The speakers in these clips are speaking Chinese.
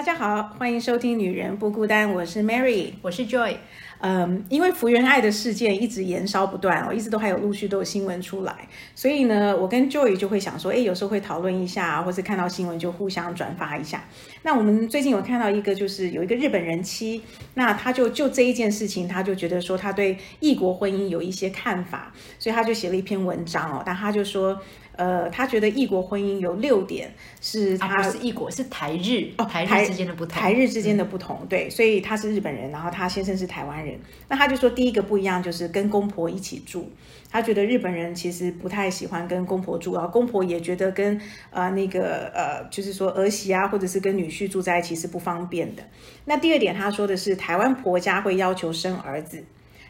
大家好，欢迎收听《女人不孤单》，我是 Mary，我是 Joy。嗯，因为福原爱的事件一直延烧不断哦，一直都还有陆续都有新闻出来，所以呢，我跟 Joy 就会想说，哎，有时候会讨论一下，或是看到新闻就互相转发一下。那我们最近有看到一个，就是有一个日本人妻，那他就就这一件事情，他就觉得说他对异国婚姻有一些看法，所以他就写了一篇文章哦，但他就说。呃，他觉得异国婚姻有六点是他是异国是台日哦，台日之间的不同，台日之间的不同，对，所以他是日本人，然后他先生是台湾人，那他就说第一个不一样就是跟公婆一起住，他觉得日本人其实不太喜欢跟公婆住，然后公婆也觉得跟呃那个呃就是说儿媳啊或者是跟女婿住在一起是不方便的。那第二点他说的是台湾婆家会要求生儿子。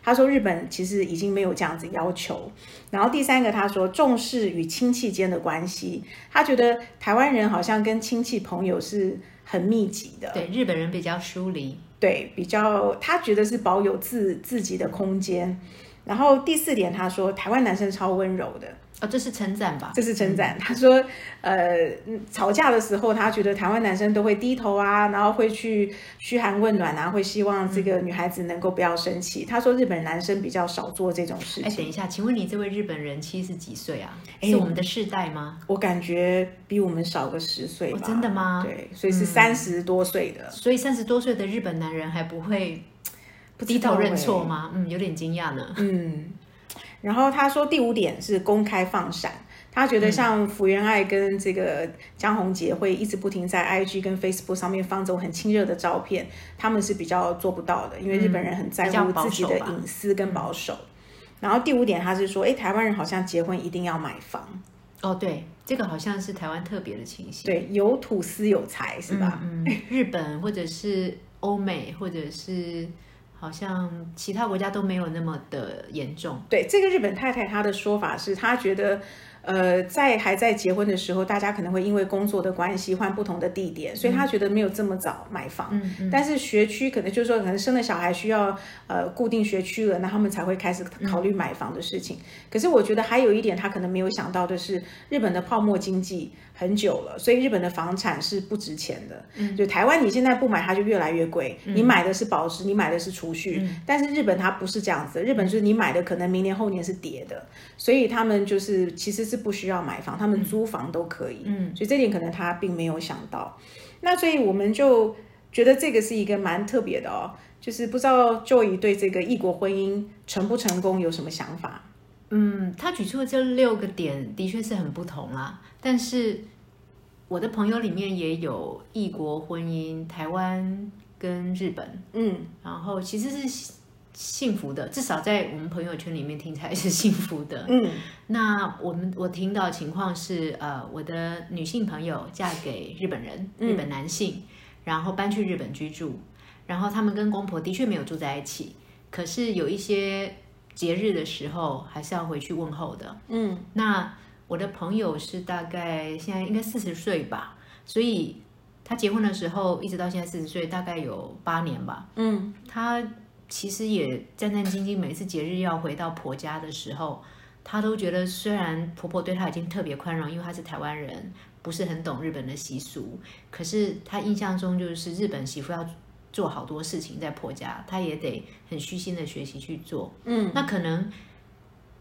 他说日本其实已经没有这样子要求，然后第三个他说重视与亲戚间的关系，他觉得台湾人好像跟亲戚朋友是很密集的，对日本人比较疏离，对比较他觉得是保有自自己的空间，然后第四点他说台湾男生超温柔的。哦，这是称赞吧？这是称赞。他说，呃，吵架的时候，他觉得台湾男生都会低头啊，然后会去嘘寒问暖啊，会希望这个女孩子能够不要生气。他说，日本男生比较少做这种事情。哎，等一下，请问你这位日本人七十几岁啊？是我们的世代吗？我感觉比我们少个十岁吧。真的吗？对，所以是三十多岁的。所以三十多岁的日本男人还不会低头认错吗？嗯，有点惊讶呢。嗯。然后他说第五点是公开放闪，他觉得像福原爱跟这个江宏杰会一直不停在 IG 跟 Facebook 上面放这种很亲热的照片，他们是比较做不到的，因为日本人很在乎自己的隐私跟保守。然后第五点他是说，哎，台湾人好像结婚一定要买房。哦，对，这个好像是台湾特别的情形。对，有土私有财是吧？嗯，日本或者是欧美或者是。好像其他国家都没有那么的严重。对这个日本太太，她的说法是，她觉得。呃，在还在结婚的时候，大家可能会因为工作的关系换不同的地点，所以他觉得没有这么早买房。嗯嗯。但是学区可能就是说，可能生了小孩需要呃固定学区了，那他们才会开始考虑买房的事情。可是我觉得还有一点，他可能没有想到的是，日本的泡沫经济很久了，所以日本的房产是不值钱的。嗯。就台湾你现在不买，它就越来越贵。你买的是保值，你买的是储蓄。嗯。但是日本它不是这样子，日本就是你买的可能明年后年是跌的，所以他们就是其实。是不需要买房，他们租房都可以，嗯，所以这点可能他并没有想到。那所以我们就觉得这个是一个蛮特别的哦，就是不知道 Joy 对这个异国婚姻成不成功有什么想法？嗯，他举出的这六个点的确是很不同啦，但是我的朋友里面也有异国婚姻，台湾跟日本，嗯，然后其实是。幸福的，至少在我们朋友圈里面听起来是幸福的。嗯，那我们我听到情况是，呃，我的女性朋友嫁给日本人，日本男性，然后搬去日本居住，然后他们跟公婆的确没有住在一起，可是有一些节日的时候还是要回去问候的。嗯，那我的朋友是大概现在应该四十岁吧，所以他结婚的时候一直到现在四十岁，大概有八年吧。嗯，他。其实也战战兢兢，每次节日要回到婆家的时候，她都觉得虽然婆婆对她已经特别宽容，因为她是台湾人，不是很懂日本的习俗，可是她印象中就是日本媳妇要做好多事情在婆家，她也得很虚心的学习去做。嗯，那可能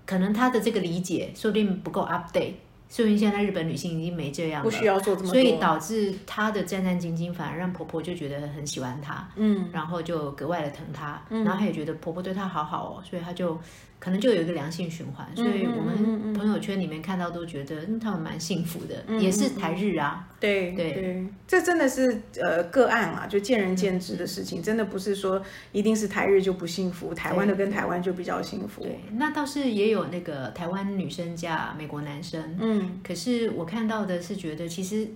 可能她的这个理解说不定不够 update。说不定现在日本女性已经没这样了，不需要做这么多，所以导致她的战战兢兢，反而让婆婆就觉得很喜欢她，嗯，然后就格外的疼她，然后她也觉得婆婆对她好好哦，所以她就。可能就有一个良性循环，所以我们朋友圈里面看到都觉得他们蛮幸福的，也是台日啊。对对，这真的是呃个案啊，就见仁见智的事情，真的不是说一定是台日就不幸福，台湾的跟台湾就比较幸福。对，那倒是也有那个台湾女生嫁美国男生，嗯，可是我看到的是觉得其实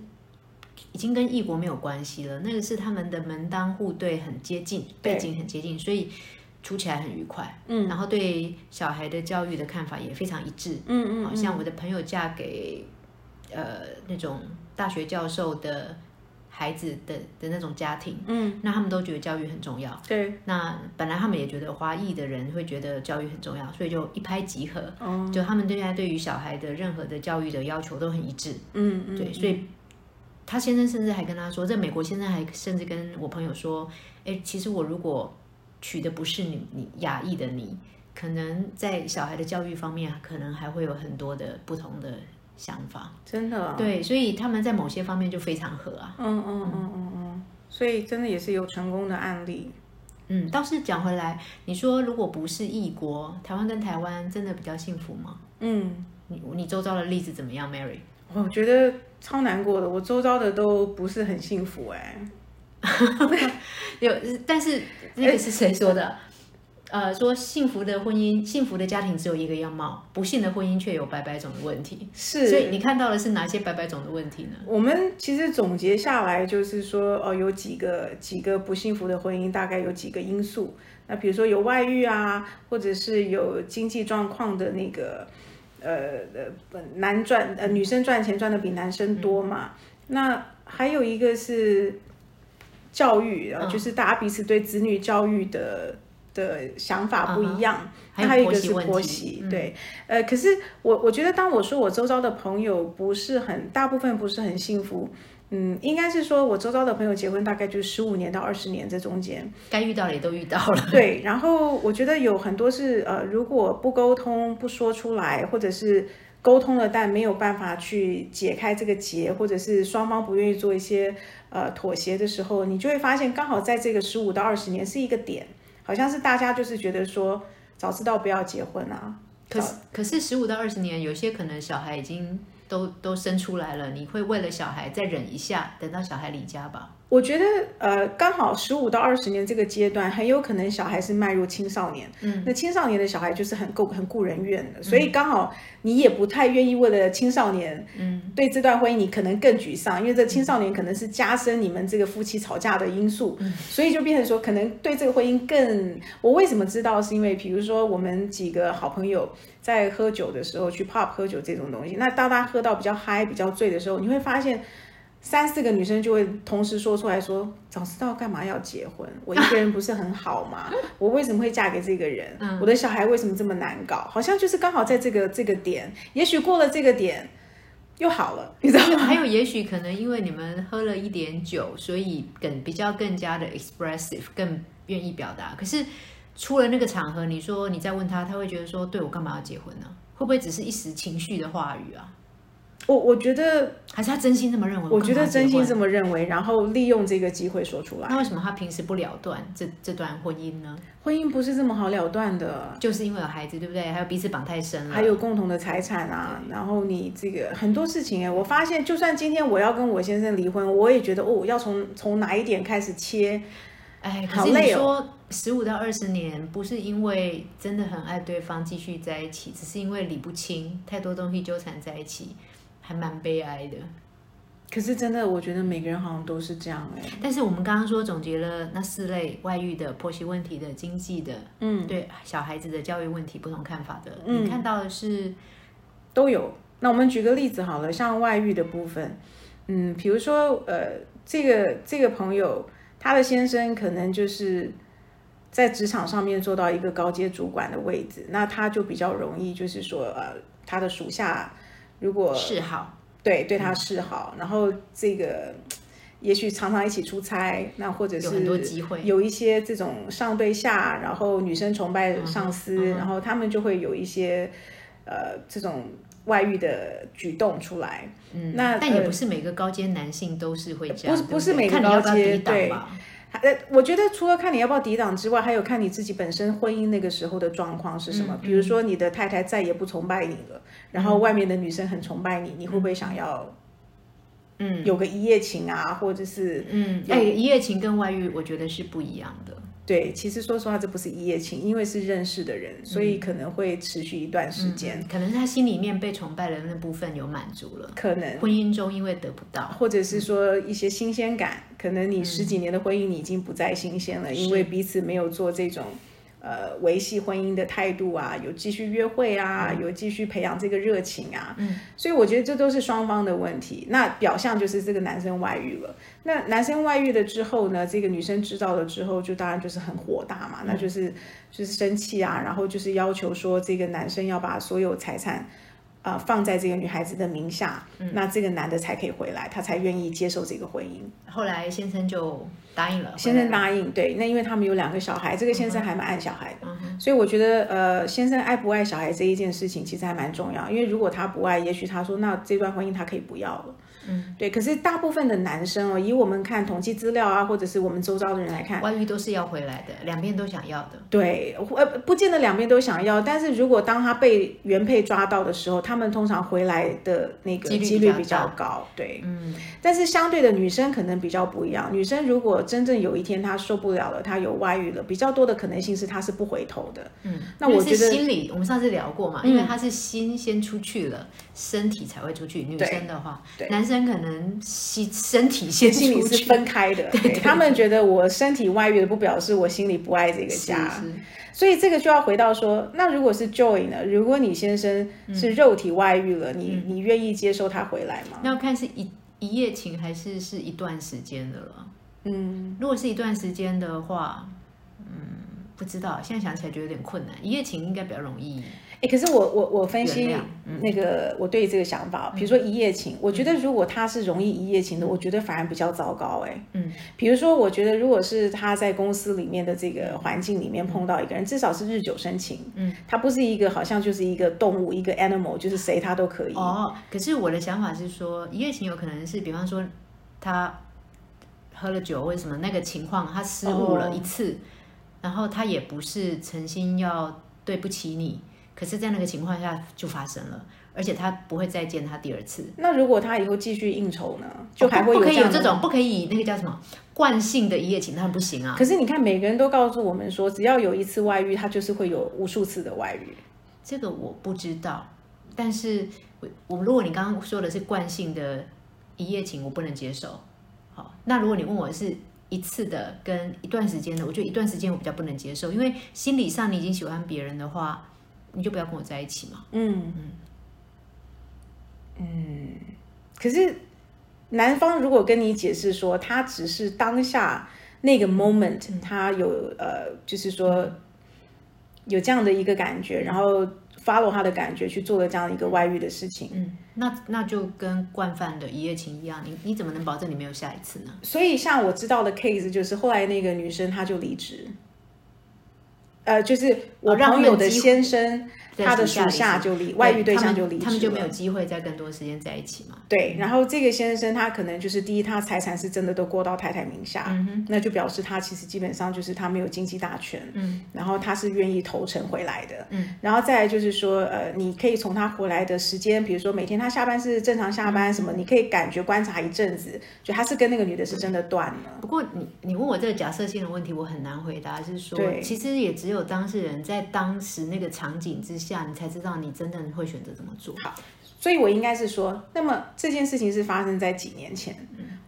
已经跟异国没有关系了，那个是他们的门当户对很接近，背景很接近，所以。处起来很愉快，嗯，然后对小孩的教育的看法也非常一致，嗯嗯，好像我的朋友嫁给，呃，那种大学教授的孩子的的那种家庭，嗯，那他们都觉得教育很重要，对，那本来他们也觉得华裔的人会觉得教育很重要，所以就一拍即合，就他们现在对于小孩的任何的教育的要求都很一致，嗯嗯，对，所以他先生甚至还跟他说，在美国先生还甚至跟我朋友说，哎，其实我如果娶的不是你你亚裔的你，可能在小孩的教育方面，可能还会有很多的不同的想法。真的，对，所以他们在某些方面就非常合啊。嗯嗯嗯嗯嗯，所以真的也是有成功的案例。嗯，倒是讲回来，你说如果不是异国，台湾跟台湾真的比较幸福吗？嗯，你你周遭的例子怎么样，Mary？我觉得超难过的，我周遭的都不是很幸福哎。有，但是那个是谁说的？呃，说幸福的婚姻、幸福的家庭只有一个样貌，不幸的婚姻却有百百种的问题。是，所以你看到的是哪些百百种的问题呢？我们其实总结下来就是说，哦，有几个几个不幸福的婚姻，大概有几个因素。那比如说有外遇啊，或者是有经济状况的那个。呃呃，男赚呃女生赚钱赚的比男生多嘛？那还有一个是教育啊，就是大家彼此对子女教育的的想法不一样。那还有一个是婆媳，对，呃，可是我我觉得，当我说我周遭的朋友不是很大部分不是很幸福。嗯，应该是说，我周遭的朋友结婚大概就是十五年到二十年这中间，该遇到的也都遇到了。对，然后我觉得有很多是呃，如果不沟通、不说出来，或者是沟通了但没有办法去解开这个结，或者是双方不愿意做一些呃妥协的时候，你就会发现，刚好在这个十五到二十年是一个点，好像是大家就是觉得说，早知道不要结婚啊。可是，可是十五到二十年，有些可能小孩已经。都都生出来了，你会为了小孩再忍一下，等到小孩离家吧？我觉得，呃，刚好十五到二十年这个阶段，很有可能小孩是迈入青少年。嗯，那青少年的小孩就是很够很顾人怨的，所以刚好你也不太愿意为了青少年，嗯，对这段婚姻你可能更沮丧，因为这青少年可能是加深你们这个夫妻吵架的因素，所以就变成说，可能对这个婚姻更。我为什么知道？是因为比如说我们几个好朋友在喝酒的时候去 pub 喝酒这种东西，那当他喝到比较嗨、比较醉的时候，你会发现。三四个女生就会同时说出来说：“早知道干嘛要结婚？我一个人不是很好吗？我为什么会嫁给这个人？我的小孩为什么这么难搞？好像就是刚好在这个这个点，也许过了这个点又好了，你知道吗？还有，也许可能因为你们喝了一点酒，所以更比较更加的 expressive，更愿意表达。可是出了那个场合，你说你再问他，他会觉得说：对我干嘛要结婚呢？会不会只是一时情绪的话语啊？”我我觉得还是他真心这么认为。我觉得真心这么认为，然后利用这个机会说出来。那为什么他平时不了断这这段婚姻呢？婚姻不是这么好了断的，就是因为有孩子，对不对？还有彼此绑太深了，还有共同的财产啊。然后你这个很多事情哎，我发现就算今天我要跟我先生离婚，我也觉得哦，要从从哪一点开始切？哎，可是你说十五到二十年，不是因为真的很爱对方继续在一起，只是因为理不清，太多东西纠缠在一起。还蛮悲哀的，可是真的，我觉得每个人好像都是这样哎。但是我们刚刚说总结了那四类外遇的、婆媳问题的、经济的，嗯，对小孩子的教育问题不同看法的，你看到的是都有。那我们举个例子好了，像外遇的部分，嗯，比如说呃，这个这个朋友他的先生可能就是在职场上面做到一个高阶主管的位置，那他就比较容易就是说呃，他的属下。如果示好，对对他示好，然后这个也许常常一起出差，那或者是有很多机会，有一些这种上对下，然后女生崇拜上司，然后他们就会有一些呃这种外遇的举动出来。嗯，那但也不是每个高阶男性都是会这样，不是不是每个高阶对。呃，我觉得除了看你要不要抵挡之外，还有看你自己本身婚姻那个时候的状况是什么。比如说你的太太再也不崇拜你了，然后外面的女生很崇拜你，你会不会想要，嗯，有个一夜情啊，或者是，嗯，哎，一夜情跟外遇，我觉得是不一样的。对，其实说实话，这不是一夜情，因为是认识的人，所以可能会持续一段时间。可能是他心里面被崇拜的那部分有满足了，可能。婚姻中因为得不到，或者是说一些新鲜感，可能你十几年的婚姻你已经不再新鲜了，因为彼此没有做这种。呃，维系婚姻的态度啊，有继续约会啊，有继续培养这个热情啊，嗯，所以我觉得这都是双方的问题。那表象就是这个男生外遇了，那男生外遇了之后呢，这个女生知道了之后，就当然就是很火大嘛，那就是就是生气啊，然后就是要求说这个男生要把所有财产呃放在这个女孩子的名下，那这个男的才可以回来，他才愿意接受这个婚姻。后来先生就答应了，先生答应，对，那因为他们有两个小孩，这个先生还蛮爱小孩的，所以我觉得呃，先生爱不爱小孩这一件事情其实还蛮重要，因为如果他不爱，也许他说那这段婚姻他可以不要了。嗯，对，可是大部分的男生哦，以我们看统计资料啊，或者是我们周遭的人来看，外遇都是要回来的，两边都想要的。对，呃，不见得两边都想要，但是如果当他被原配抓到的时候，他们通常回来的那个几率比较高。对，嗯，但是相对的女生可能比较不一样，女生如果真正有一天他受不了了，他有外遇了，比较多的可能性是他是不回头的。嗯，那我觉得心理，我们上次聊过嘛，因为他是心先出去了，身体才会出去。女生的话，男生。可能心身体先心里是分开的，对他们觉得我身体外遇了不表示我心里不爱这个家，所以这个就要回到说，那如果是 Joy 呢？如果你先生是肉体外遇了，你你愿意接受他回来吗？那要看是一一夜情还是是一段时间的了。嗯，如果是一段时间的话，嗯，不知道，现在想起来觉得有点困难。一夜情应该比较容易。哎，可是我我我分析那个我对这个想法，比如说一夜情，我觉得如果他是容易一夜情的，我觉得反而比较糟糕。哎，嗯，比如说我觉得如果是他在公司里面的这个环境里面碰到一个人，至少是日久生情，嗯，他不是一个好像就是一个动物，一个 animal，就是谁他都可以。哦，可是我的想法是说，一夜情有可能是，比方说他喝了酒，为什么那个情况他失误了一次，然后他也不是诚心要对不起你。可是，在那个情况下就发生了，而且他不会再见他第二次。那如果他以后继续应酬呢？就还会不可以有这种，不可以那个叫什么惯性的一夜情，那不行啊。可是你看，每个人都告诉我们说，只要有一次外遇，他就是会有无数次的外遇。这个我不知道，但是我我如果你刚刚说的是惯性的一夜情，我不能接受。好，那如果你问我是一次的跟一段时间的，我觉得一段时间我比较不能接受，因为心理上你已经喜欢别人的话。你就不要跟我在一起嘛。嗯嗯嗯。可是男方如果跟你解释说，他只是当下那个 moment，他有呃，就是说有这样的一个感觉，然后 follow 他的感觉去做了这样一个外遇的事情。嗯，那那就跟惯犯的一夜情一样，你你怎么能保证你没有下一次呢？所以像我知道的 case 就是后来那个女生她就离职。呃，就是我朋友的先生。他的属下就离外遇对象就离，他们就没有机会再更多时间在一起嘛？对，然后这个先生他可能就是第一，他财产是真的都过到太太名下，那就表示他其实基本上就是他没有经济大权，嗯，然后他是愿意投诚回来的，嗯，然后再来就是说，呃，你可以从他回来的时间，比如说每天他下班是正常下班什么，你可以感觉观察一阵子，就他是跟那个女的是真的断了。不过你你问我这个假设性的问题，我很难回答，是说，其实也只有当事人在当时那个场景之下。下你才知道你真正会选择怎么做好，所以我应该是说，那么这件事情是发生在几年前，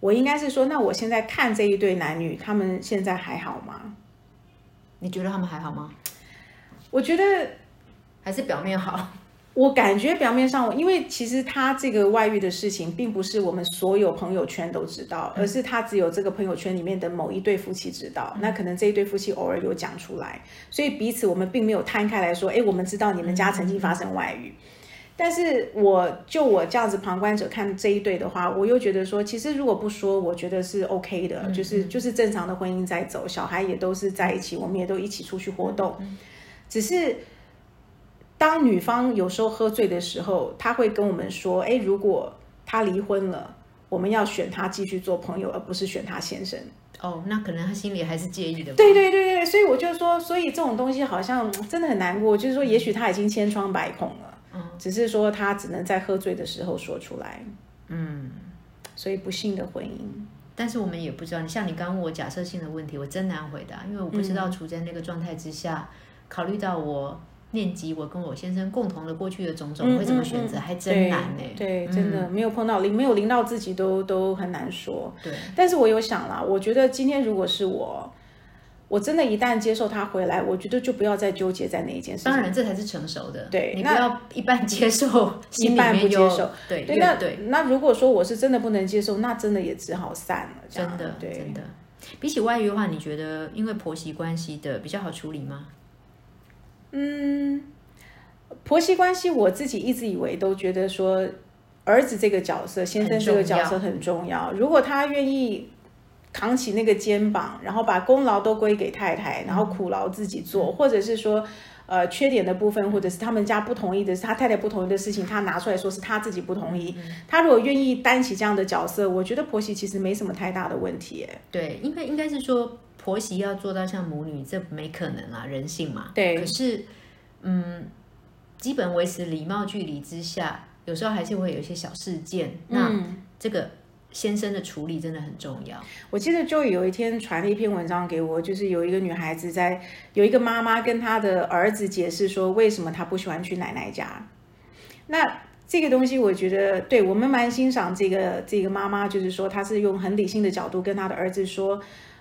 我应该是说，那我现在看这一对男女，他们现在还好吗？你觉得他们还好吗？我觉得还是表面好。我感觉表面上，因为其实他这个外遇的事情，并不是我们所有朋友圈都知道，而是他只有这个朋友圈里面的某一对夫妻知道。那可能这一对夫妻偶尔有讲出来，所以彼此我们并没有摊开来说，哎，我们知道你们家曾经发生外遇。但是我就我这样子旁观者看这一对的话，我又觉得说，其实如果不说，我觉得是 OK 的，就是就是正常的婚姻在走，小孩也都是在一起，我们也都一起出去活动，只是。当女方有时候喝醉的时候，他会跟我们说：“哎，如果他离婚了，我们要选他继续做朋友，而不是选他先生。”哦，那可能他心里还是介意的。对对对对，所以我就说，所以这种东西好像真的很难过。就是说，也许他已经千疮百孔了，嗯，只是说他只能在喝醉的时候说出来。嗯，所以不幸的婚姻。但是我们也不知道，你像你刚问我假设性的问题，我真难回答，因为我不知道处在那个状态之下，考虑到我。念及我跟我先生共同的过去的种种，会怎么选择，还真难呢。对，真的没有碰到零，没有临到自己都都很难说。对，但是我有想了，我觉得今天如果是我，我真的一旦接受他回来，我觉得就不要再纠结在那一件事。当然，这才是成熟的。对，你不要一半接受，一半不接受。对，那对，那如果说我是真的不能接受，那真的也只好散了。真的，对，真的。比起外遇的话，你觉得因为婆媳关系的比较好处理吗？嗯。婆媳关系，我自己一直以为都觉得说，儿子这个角色，先生这个角色很重要。如果他愿意扛起那个肩膀，然后把功劳都归给太太，然后苦劳自己做，或者是说。呃，缺点的部分，或者是他们家不同意的，是他太太不同意的事情，他拿出来说是他自己不同意。他如果愿意担起这样的角色，我觉得婆媳其实没什么太大的问题。对，应该应该是说婆媳要做到像母女，这没可能啊，人性嘛。对。可是，嗯，基本维持礼貌距离之下，有时候还是会有一些小事件。那这个。先生的处理真的很重要。我记得就有一天传了一篇文章给我，就是有一个女孩子在，有一个妈妈跟她的儿子解释说，为什么她不喜欢去奶奶家。那这个东西，我觉得对我们蛮欣赏这个这个妈妈，就是说她是用很理性的角度跟她的儿子说，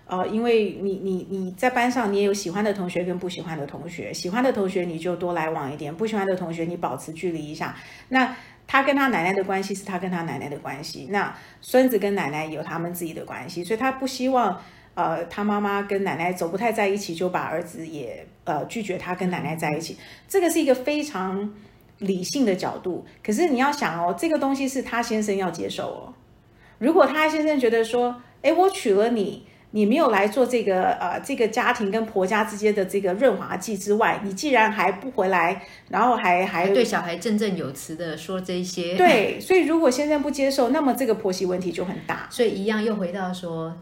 呃，因为你你你在班上你也有喜欢的同学跟不喜欢的同学，喜欢的同学你就多来往一点，不喜欢的同学你保持距离一下。那他跟他奶奶的关系是他跟他奶奶的关系，那孙子跟奶奶有他们自己的关系，所以他不希望，呃，他妈妈跟奶奶走不太在一起，就把儿子也呃拒绝他跟奶奶在一起。这个是一个非常理性的角度，可是你要想哦，这个东西是他先生要接受哦。如果他先生觉得说，哎，我娶了你。你没有来做这个呃，这个家庭跟婆家之间的这个润滑剂之外，你既然还不回来，然后还还对小孩振振有词的说这些，对，所以如果先生不接受，那么这个婆媳问题就很大。所以一样又回到说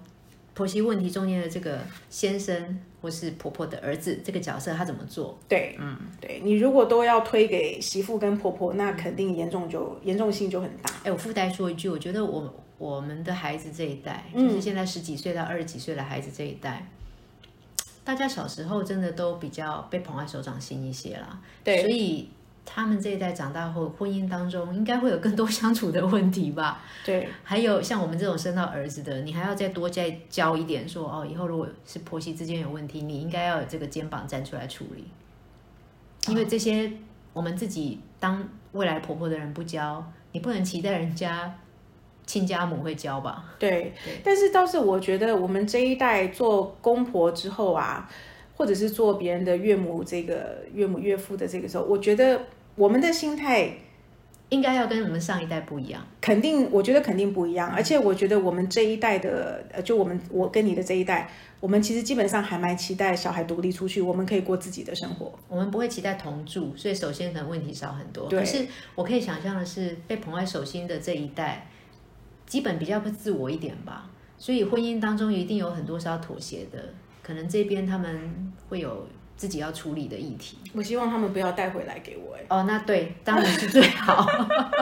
婆媳问题中间的这个先生或是婆婆的儿子这个角色，他怎么做？对，嗯，对你如果都要推给媳妇跟婆婆，那肯定严重就严重性就很大。哎，我附带说一句，我觉得我。我们的孩子这一代，就是现在十几岁到二十几岁的孩子这一代，大家小时候真的都比较被捧在手掌心一些啦。对，所以他们这一代长大后，婚姻当中应该会有更多相处的问题吧？对，还有像我们这种生到儿子的，你还要再多再教一点，说哦，以后如果是婆媳之间有问题，你应该要有这个肩膀站出来处理，因为这些我们自己当未来婆婆的人不教，你不能期待人家。亲家母会教吧？对，但是倒是我觉得我们这一代做公婆之后啊，或者是做别人的岳母、这个岳母岳父的这个时候，我觉得我们的心态应该要跟我们上一代不一样。肯定，我觉得肯定不一样。而且我觉得我们这一代的，呃，就我们我跟你的这一代，我们其实基本上还蛮期待小孩独立出去，我们可以过自己的生活。我们不会期待同住，所以首先可能问题少很多。可是我可以想象的是，被捧在手心的这一代。基本比较不自我一点吧，所以婚姻当中一定有很多是要妥协的，可能这边他们会有自己要处理的议题。我希望他们不要带回来给我。哎，哦，那对，当然是最好。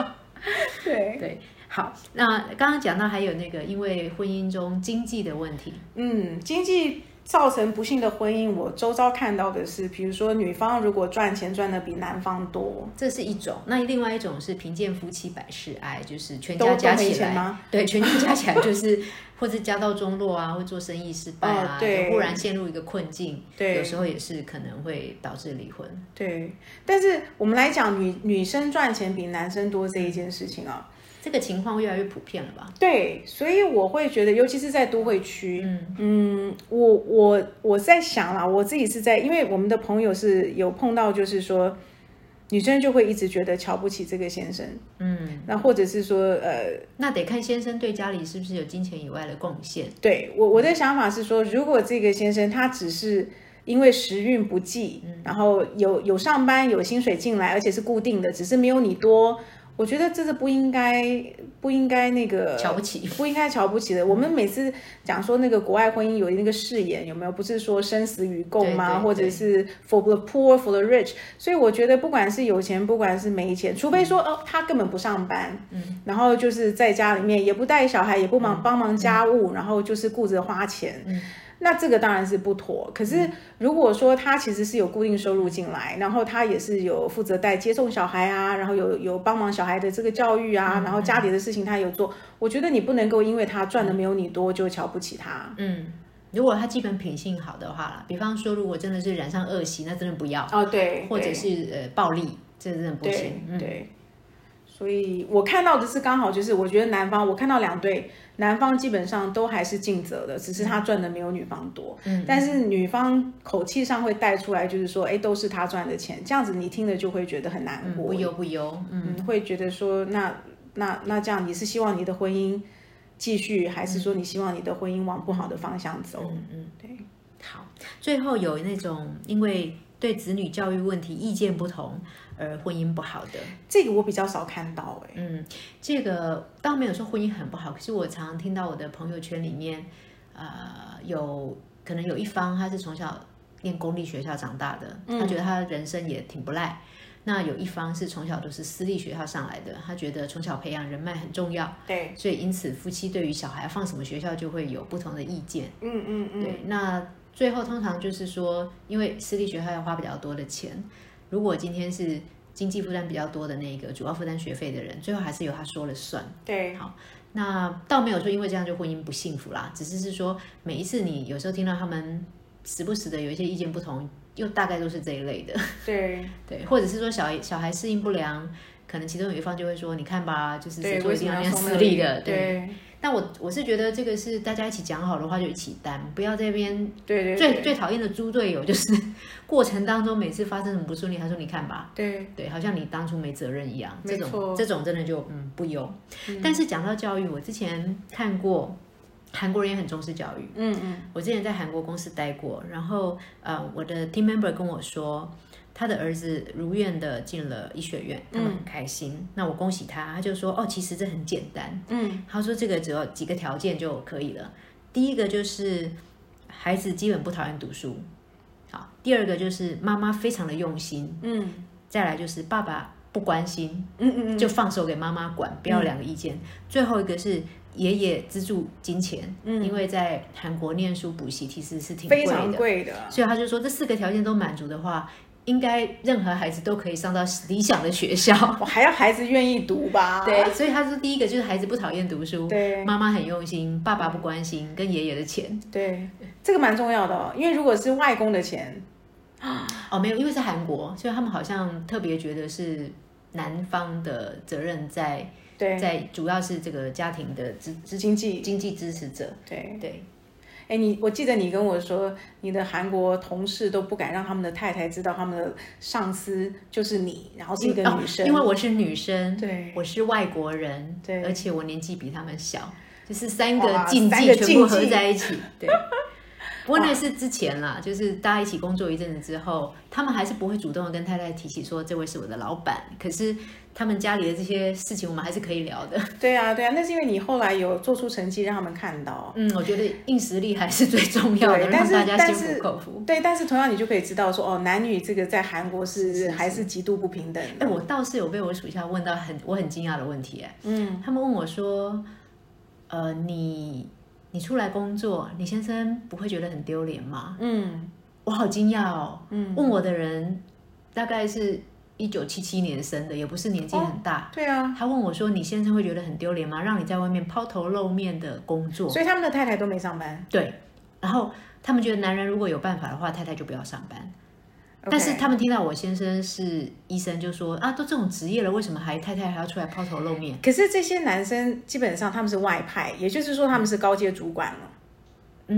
对对，好。那刚刚讲到还有那个，因为婚姻中经济的问题，嗯，经济。造成不幸的婚姻，我周遭看到的是，比如说女方如果赚钱赚的比男方多，这是一种；那另外一种是贫贱夫妻百事哀，就是全家加起来，对，全家加起来就是或者家道中落啊，或做生意失败啊，就忽然陷入一个困境，对，有时候也是可能会导致离婚。对，但是我们来讲女女生赚钱比男生多这一件事情啊。这个情况越来越普遍了吧？对，所以我会觉得，尤其是在都会区，嗯嗯，我我我在想啦，我自己是在，因为我们的朋友是有碰到，就是说女生就会一直觉得瞧不起这个先生，嗯，那或者是说，呃，那得看先生对家里是不是有金钱以外的贡献。对我我的想法是说，如果这个先生他只是因为时运不济，然后有有上班有薪水进来，而且是固定的，只是没有你多。我觉得这是不应该，不应该那个瞧不起，不应该瞧不起的。我们每次讲说那个国外婚姻有那个誓言，有没有？不是说生死与共吗？或者是 for the poor for the rich？所以我觉得不管是有钱，不管是没钱，除非说哦，他根本不上班，嗯，然后就是在家里面也不带小孩，也不忙帮忙家务，然后就是顾着花钱，嗯。那这个当然是不妥。可是如果说他其实是有固定收入进来，然后他也是有负责带接送小孩啊，然后有有帮忙小孩的这个教育啊，然后家里的事情他有做，我觉得你不能够因为他赚的没有你多就瞧不起他。嗯，如果他基本品性好的话啦，比方说如果真的是染上恶习，那真的不要哦。对，或者是呃暴力，这真的不行。对。所以我看到的是刚好就是，我觉得男方我看到两对，男方基本上都还是尽责的，只是他赚的没有女方多。嗯，但是女方口气上会带出来，就是说，哎，都是他赚的钱，这样子你听了就会觉得很难过，不忧不忧，嗯，会觉得说，那那那这样，你是希望你的婚姻继续，还是说你希望你的婚姻往不好的方向走？嗯嗯，对。好，最后有那种因为对子女教育问题意见不同。而婚姻不好的，这个我比较少看到哎。嗯，这个倒没有说婚姻很不好，可是我常常听到我的朋友圈里面，呃，有可能有一方他是从小念公立学校长大的，他觉得他人生也挺不赖。那有一方是从小都是私立学校上来的，他觉得从小培养人脉很重要。对，所以因此夫妻对于小孩放什么学校就会有不同的意见。嗯嗯嗯。对，那最后通常就是说，因为私立学校要花比较多的钱。如果今天是经济负担比较多的那个主要负担学费的人，最后还是由他说了算。对，好，那倒没有说因为这样就婚姻不幸福啦，只是是说每一次你有时候听到他们时不时的有一些意见不同，又大概都是这一类的。对 对，或者是说小小孩适应不良，可能其中有一方就会说：“你看吧，就是谁做一定要念私立的。”对。但我我是觉得这个是大家一起讲好的话就一起担，不要这边对对最最讨厌的猪队友就是 过程当中每次发生什么不顺利，他说你看吧，对对，好像你当初没责任一样，这种这种真的就嗯不优。但是讲到教育，我之前看过韩国人也很重视教育，嗯嗯，我之前在韩国公司待过，然后呃我的 team member 跟我说。他的儿子如愿的进了医学院，他们很开心。那我恭喜他，他就说：“哦，其实这很简单。”嗯，他说：“这个只要几个条件就可以了。第一个就是孩子基本不讨厌读书，好；第二个就是妈妈非常的用心，嗯；再来就是爸爸不关心，嗯嗯嗯，就放手给妈妈管，不要两个意见。最后一个是爷爷资助金钱，嗯，因为在韩国念书补习其实是挺非常贵的，所以他就说这四个条件都满足的话。”应该任何孩子都可以上到理想的学校，我 还要孩子愿意读吧？对，所以他说第一个就是孩子不讨厌读书，对，妈妈很用心，爸爸不关心，跟爷爷的钱，对，这个蛮重要的哦。因为如果是外公的钱，哦，没有，因为是韩国，所以他们好像特别觉得是男方的责任在，对，在主要是这个家庭的支支经济。经济支持者，对。对。哎，你我记得你跟我说，你的韩国同事都不敢让他们的太太知道他们的上司就是你，然后是一个女生，因为我是女生，对，我是外国人，对，而且我年纪比他们小，就是三个禁忌全部合在一起，对。不过那是之前啦，就是大家一起工作一阵子之后，他们还是不会主动的跟太太提起说这位是我的老板。可是他们家里的这些事情，我们还是可以聊的。对啊，对啊，那是因为你后来有做出成绩让他们看到。嗯，我觉得硬实力还是最重要的，让大家心服口服。对，但是同样你就可以知道说，哦，男女这个在韩国是还是极度不平等。哎，我倒是有被我属下问到很我很惊讶的问题，哎，嗯，他们问我说，呃，你。你出来工作，你先生不会觉得很丢脸吗？嗯，我好惊讶哦。嗯，问我的人大概是一九七七年生的，也不是年纪很大。对啊，他问我说：“你先生会觉得很丢脸吗？让你在外面抛头露面的工作？”所以他们的太太都没上班。对，然后他们觉得男人如果有办法的话，太太就不要上班。但是他们听到我先生是医生，就说啊，都这种职业了，为什么还太太还要出来抛头露面？可是这些男生基本上他们是外派，也就是说他们是高阶主管了，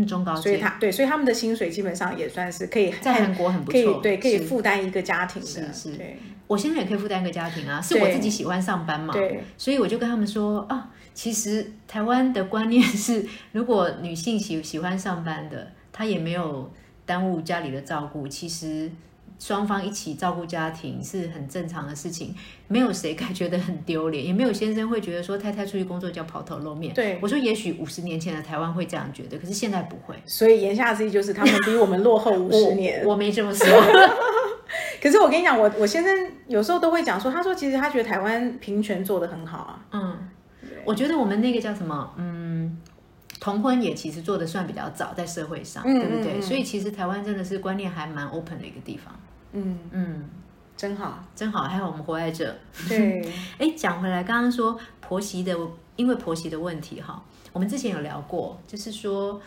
嗯，中高阶，所以他对，所以他们的薪水基本上也算是可以在韩国很不错，对，可以负担一个家庭的。是是，对，我现在也可以负担一个家庭啊，是我自己喜欢上班嘛，对，所以我就跟他们说啊，其实台湾的观念是，如果女性喜喜欢上班的，她也没有耽误家里的照顾，其实。双方一起照顾家庭是很正常的事情，没有谁该觉得很丢脸，也没有先生会觉得说太太出去工作就要抛头露面。对，我说也许五十年前的台湾会这样觉得，可是现在不会。所以言下之意就是他们比我们落后五十年。我没这么说。可是我跟你讲，我我先生有时候都会讲说，他说其实他觉得台湾平权做的很好啊。嗯，我觉得我们那个叫什么，嗯。同婚也其实做的算比较早，在社会上，对不对？所以其实台湾真的是观念还蛮 open 的一个地方。嗯嗯，真好，真好。还好我们活在这。对，哎，讲回来，刚刚说婆媳的，因为婆媳的问题哈，我们之前有聊过，就是说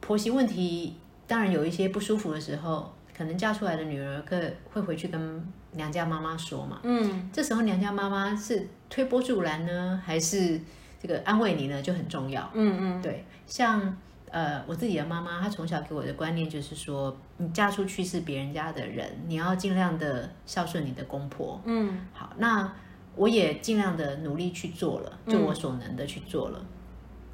婆媳问题，当然有一些不舒服的时候。可能嫁出来的女儿，可会回去跟娘家妈妈说嘛。嗯，这时候娘家妈妈是推波助澜呢，还是这个安慰你呢，就很重要。嗯嗯，对，像呃我自己的妈妈，她从小给我的观念就是说，你嫁出去是别人家的人，你要尽量的孝顺你的公婆。嗯，好，那我也尽量的努力去做了，就我所能的去做了。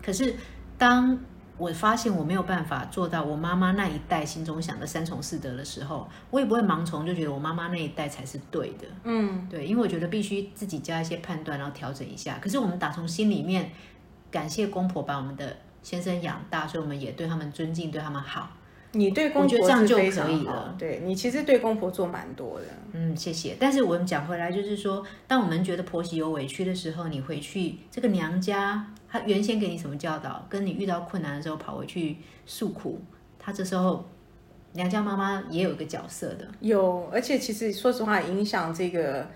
可是当我发现我没有办法做到我妈妈那一代心中想的三从四德的时候，我也不会盲从，就觉得我妈妈那一代才是对的。嗯，对，因为我觉得必须自己加一些判断，然后调整一下。可是我们打从心里面感谢公婆把我们的先生养大，所以我们也对他们尊敬，对他们好。你对公婆这样就可以了。对你其实对公婆做蛮多的。嗯，谢谢。但是我们讲回来，就是说，当我们觉得婆媳有委屈的时候，你回去这个娘家，她原先给你什么教导，跟你遇到困难的时候跑回去诉苦，她这时候娘家妈妈也有一个角色的。有，而且其实说实话，影响这个。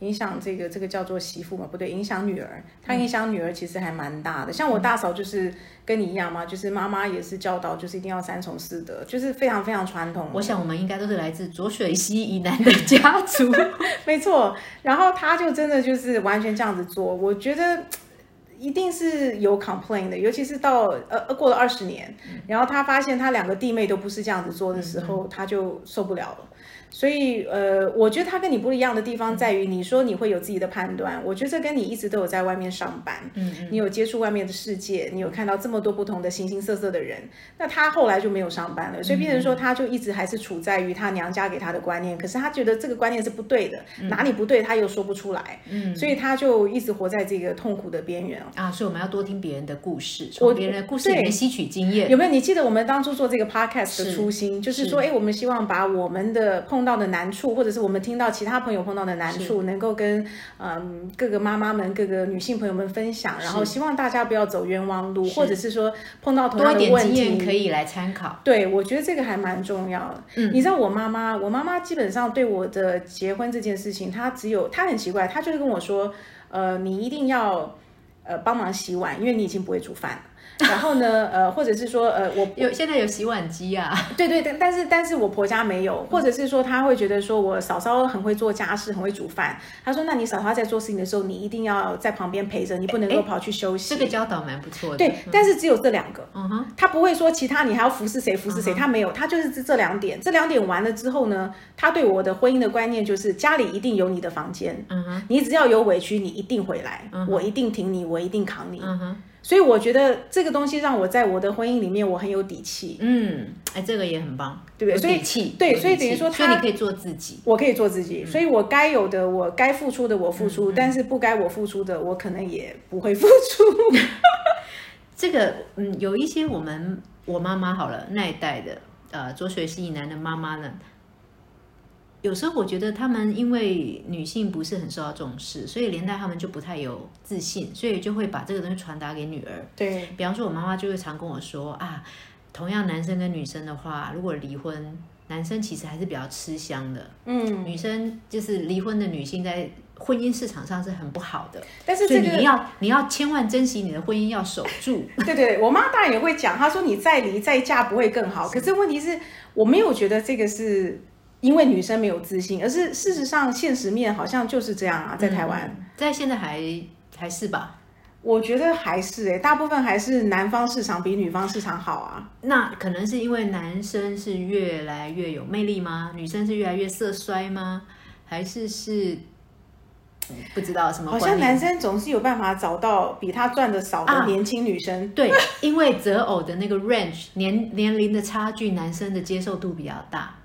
影响这个这个叫做媳妇嘛，不对，影响女儿，她影响女儿其实还蛮大的。像我大嫂就是跟你一样嘛，就是妈妈也是教导，就是一定要三从四德，就是非常非常传统。我想我们应该都是来自浊水溪以南的家族，没错。然后她就真的就是完全这样子做，我觉得一定是有 complain 的，尤其是到呃过了二十年，然后她发现她两个弟妹都不是这样子做的时候，她就受不了了。所以，呃，我觉得他跟你不一样的地方在于，你说你会有自己的判断。我觉得这跟你一直都有在外面上班，嗯嗯，你有接触外面的世界，你有看到这么多不同的形形色色的人。那他后来就没有上班了，所以变成说，他就一直还是处在于他娘家给他的观念。可是他觉得这个观念是不对的，哪里不对他又说不出来，嗯，所以他就一直活在这个痛苦的边缘啊。所以我们要多听别人的故事，从别人的故事里面吸取经验。有没有？你记得我们当初做这个 podcast 的初心，就是说，哎，我们希望把我们的碰。到的难处，或者是我们听到其他朋友碰到的难处，能够跟嗯各个妈妈们、各个女性朋友们分享，然后希望大家不要走冤枉路，或者是说碰到同样的问题可以来参考。对，我觉得这个还蛮重要的。嗯，你知道我妈妈，我妈妈基本上对我的结婚这件事情，她只有她很奇怪，她就是跟我说，呃，你一定要呃帮忙洗碗，因为你已经不会煮饭。然后呢，呃，或者是说，呃，我有现在有洗碗机啊，对对对，但是但是我婆家没有，或者是说他会觉得说我嫂嫂很会做家事，很会煮饭。他说，那你嫂嫂在做事情的时候，你一定要在旁边陪着，你不能够跑去休息。这个教导蛮不错的。对，但是只有这两个，嗯哼，他不会说其他你还要服侍谁服侍谁，他没有，他就是这这两点，这两点完了之后呢，他对我的婚姻的观念就是家里一定有你的房间，嗯哼，你只要有委屈，你一定回来，我一定挺你，我一定扛你，嗯哼。所以我觉得这个东西让我在我的婚姻里面我很有底气。嗯，哎，这个也很棒，对不对？底气，对，所以等于说，所以你可以做自己，我可以做自己。所以我该有的，我该付出的，我付出；但是不该我付出的，我可能也不会付出。这个，嗯，有一些我们我妈妈好了那一代的，呃，左水溪以南的妈妈呢。有时候我觉得他们因为女性不是很受到重视，所以连带他们就不太有自信，所以就会把这个东西传达给女儿。对，比方说，我妈妈就会常跟我说啊，同样男生跟女生的话，如果离婚，男生其实还是比较吃香的。嗯，女生就是离婚的女性在婚姻市场上是很不好的。但是这个你要你要千万珍惜你的婚姻，要守住。对对，我妈当然也会讲，她说你再离再嫁不会更好。可是问题是，我没有觉得这个是。因为女生没有自信，而是事实上现实面好像就是这样啊，在台湾，在现在还还是吧？我觉得还是哎，大部分还是男方市场比女方市场好啊。那可能是因为男生是越来越有魅力吗？女生是越来越色衰吗？还是是不知道什么？好像男生总是有办法找到比他赚的少的年轻女生。对，因为择偶的那个 range 年年龄的差距，男生的接受度比较大。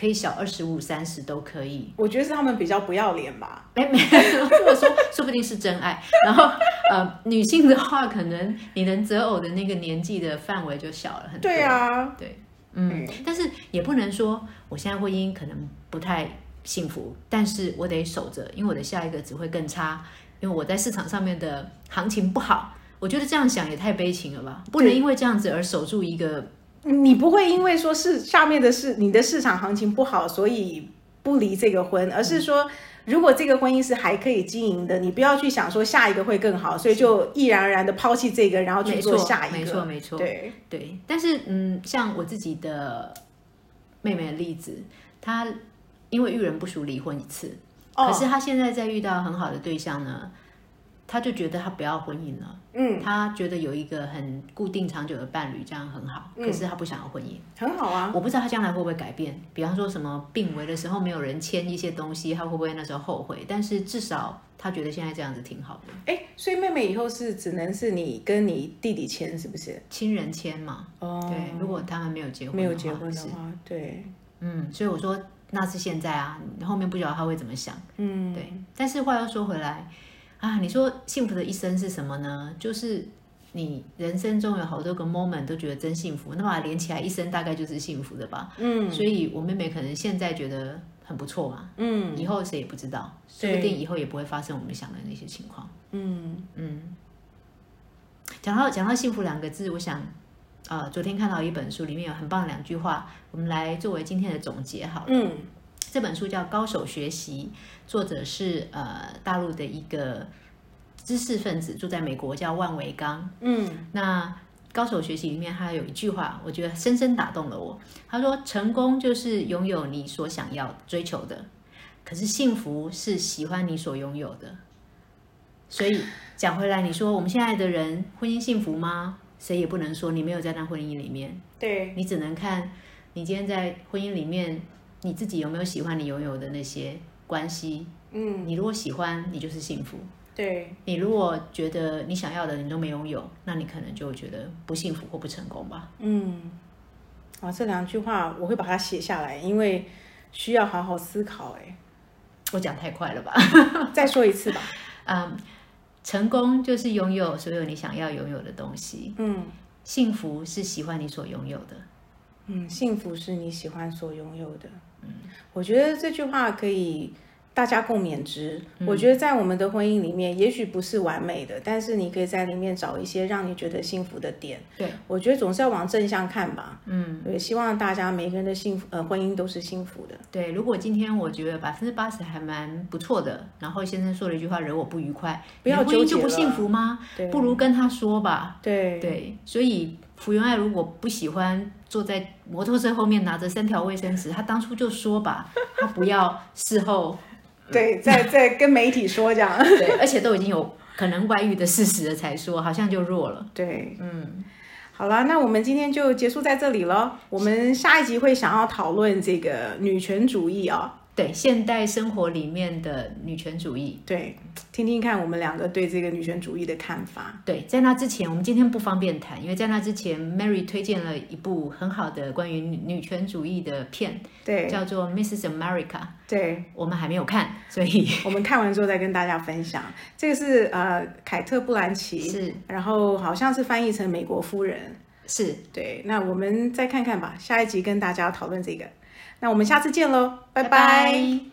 可以小二十五、三十都可以。我觉得是他们比较不要脸吧。哎，没有，我说，说不定是真爱。然后，呃，女性的话，可能你能择偶的那个年纪的范围就小了很多。对啊，对，嗯。但是也不能说我现在婚姻可能不太幸福，但是我得守着，因为我的下一个只会更差，因为我在市场上面的行情不好。我觉得这样想也太悲情了吧？不能因为这样子而守住一个。你不会因为说是下面的市你的市场行情不好，所以不离这个婚，而是说如果这个婚姻是还可以经营的，你不要去想说下一个会更好，所以就毅然而然的抛弃这个，然后去做下一个。没错，没错，对对。但是嗯，像我自己的妹妹的例子，她因为遇人不淑离婚一次，可是她现在在遇到很好的对象呢。他就觉得他不要婚姻了，嗯，他觉得有一个很固定长久的伴侣这样很好，可是他不想要婚姻，很好啊。我不知道他将来会不会改变，比方说什么病危的时候没有人签一些东西，他会不会那时候后悔？但是至少他觉得现在这样子挺好的。哎，所以妹妹以后是只能是你跟你弟弟签，是不是？亲人签嘛。哦，对，如果他们没有结婚，没有结婚的话，对，嗯，所以我说那是现在啊，后面不知道他会怎么想，嗯，对。但是话又说回来。啊，你说幸福的一生是什么呢？就是你人生中有好多个 moment 都觉得真幸福，那么连起来一生大概就是幸福的吧。嗯，所以我妹妹可能现在觉得很不错嘛。嗯，以后谁也不知道，说不定以后也不会发生我们想的那些情况。嗯嗯。讲到讲到幸福两个字，我想，呃，昨天看到一本书，里面有很棒的两句话，我们来作为今天的总结好了。嗯。这本书叫《高手学习》，作者是呃大陆的一个知识分子，住在美国，叫万维刚。嗯，那《高手学习》里面他有一句话，我觉得深深打动了我。他说：“成功就是拥有你所想要追求的，可是幸福是喜欢你所拥有的。”所以讲回来，你说我们现在的人婚姻幸福吗？谁也不能说你没有在那婚姻里面。对你只能看你今天在婚姻里面。你自己有没有喜欢你拥有的那些关系？嗯，你如果喜欢，你就是幸福。对，你如果觉得你想要的你都没拥有，那你可能就觉得不幸福或不成功吧。嗯，啊，这两句话我会把它写下来，因为需要好好思考。哎，我讲太快了吧？再说一次吧。嗯，成功就是拥有所有你想要拥有的东西。嗯，幸福是喜欢你所拥有的。嗯，幸福是你喜欢所拥有的。嗯我觉得这句话可以大家共勉之。我觉得在我们的婚姻里面，也许不是完美的，但是你可以在里面找一些让你觉得幸福的点。对，我觉得总是要往正向看吧。嗯，对，希望大家每个人的幸福呃婚姻都是幸福的。对，如果今天我觉得百分之八十还蛮不错的，然后先生说了一句话惹我不愉快，不要婚姻就不幸福吗？对，不如跟他说吧。对对，所以福原爱如果不喜欢。坐在摩托车后面拿着三条卫生纸，他当初就说吧，他不要事后，对，在在跟媒体说这样，对，而且都已经有可能外遇的事实了才说，好像就弱了。对，嗯，好了，那我们今天就结束在这里了。我们下一集会想要讨论这个女权主义啊。对现代生活里面的女权主义，对，听听看我们两个对这个女权主义的看法。对，在那之前，我们今天不方便谈，因为在那之前，Mary 推荐了一部很好的关于女权主义的片，对，叫做《Mrs. America》。对，我们还没有看，所以 我们看完之后再跟大家分享。这个是呃凯特·布兰奇，是，然后好像是翻译成《美国夫人》，是对。那我们再看看吧，下一集跟大家讨论这个。那我们下次见喽，拜拜。